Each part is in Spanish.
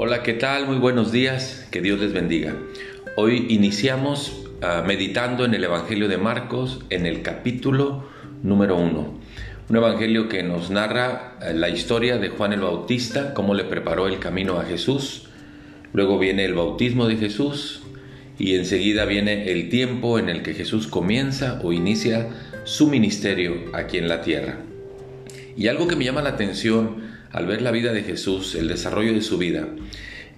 Hola, ¿qué tal? Muy buenos días, que Dios les bendiga. Hoy iniciamos uh, meditando en el Evangelio de Marcos en el capítulo número uno. Un evangelio que nos narra uh, la historia de Juan el Bautista, cómo le preparó el camino a Jesús. Luego viene el bautismo de Jesús y enseguida viene el tiempo en el que Jesús comienza o inicia su ministerio aquí en la tierra. Y algo que me llama la atención al ver la vida de Jesús, el desarrollo de su vida,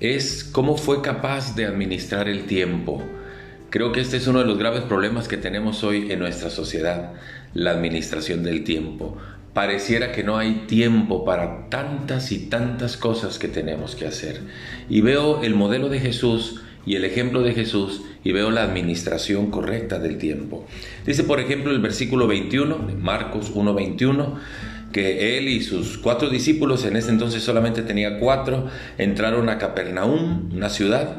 es cómo fue capaz de administrar el tiempo. Creo que este es uno de los graves problemas que tenemos hoy en nuestra sociedad, la administración del tiempo. Pareciera que no hay tiempo para tantas y tantas cosas que tenemos que hacer. Y veo el modelo de Jesús y el ejemplo de Jesús y veo la administración correcta del tiempo. Dice, por ejemplo, el versículo 21, Marcos 1:21, que él y sus cuatro discípulos, en ese entonces solamente tenía cuatro, entraron a Capernaum, una ciudad,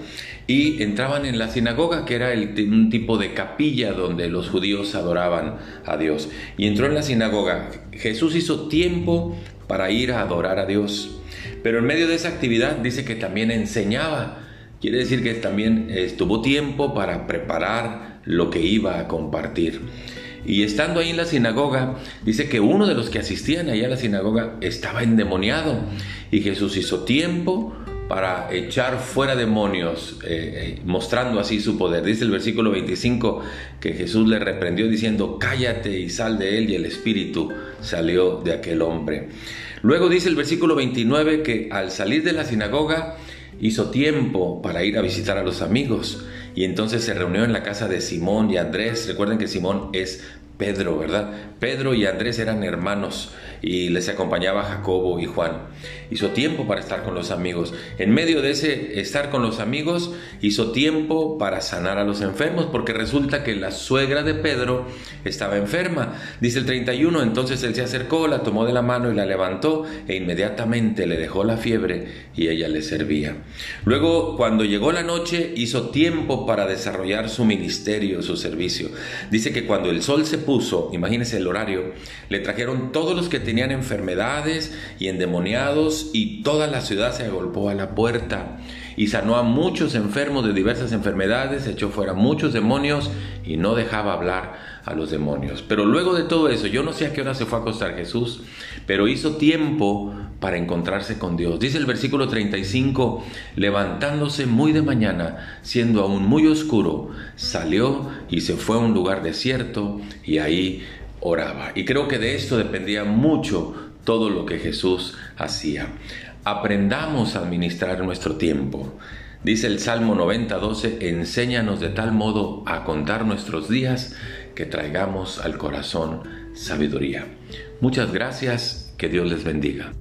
y entraban en la sinagoga, que era un tipo de capilla donde los judíos adoraban a Dios. Y entró en la sinagoga. Jesús hizo tiempo para ir a adorar a Dios. Pero en medio de esa actividad dice que también enseñaba. Quiere decir que también estuvo tiempo para preparar lo que iba a compartir. Y estando ahí en la sinagoga, dice que uno de los que asistían allá a la sinagoga estaba endemoniado. Y Jesús hizo tiempo para echar fuera demonios, eh, eh, mostrando así su poder. Dice el versículo 25 que Jesús le reprendió diciendo, cállate y sal de él, y el espíritu salió de aquel hombre. Luego dice el versículo 29 que al salir de la sinagoga hizo tiempo para ir a visitar a los amigos y entonces se reunió en la casa de Simón y Andrés. Recuerden que Simón es Pedro, ¿verdad? Pedro y Andrés eran hermanos y les acompañaba Jacobo y Juan. Hizo tiempo para estar con los amigos. En medio de ese estar con los amigos, hizo tiempo para sanar a los enfermos, porque resulta que la suegra de Pedro estaba enferma. Dice el 31, entonces él se acercó, la tomó de la mano y la levantó e inmediatamente le dejó la fiebre y ella le servía. Luego, cuando llegó la noche, hizo tiempo para desarrollar su ministerio, su servicio. Dice que cuando el sol se puso, imagínense el horario, le trajeron todos los que tenían enfermedades y endemoniados y toda la ciudad se agolpó a la puerta y sanó a muchos enfermos de diversas enfermedades, echó fuera muchos demonios y no dejaba hablar a los demonios. Pero luego de todo eso, yo no sé a qué hora se fue a acostar Jesús, pero hizo tiempo para encontrarse con Dios. Dice el versículo 35, levantándose muy de mañana, siendo aún muy oscuro, salió y se fue a un lugar desierto y ahí oraba. Y creo que de esto dependía mucho todo lo que Jesús hacía. Aprendamos a administrar nuestro tiempo. Dice el Salmo 90, 12, enséñanos de tal modo a contar nuestros días que traigamos al corazón sabiduría. Muchas gracias, que Dios les bendiga.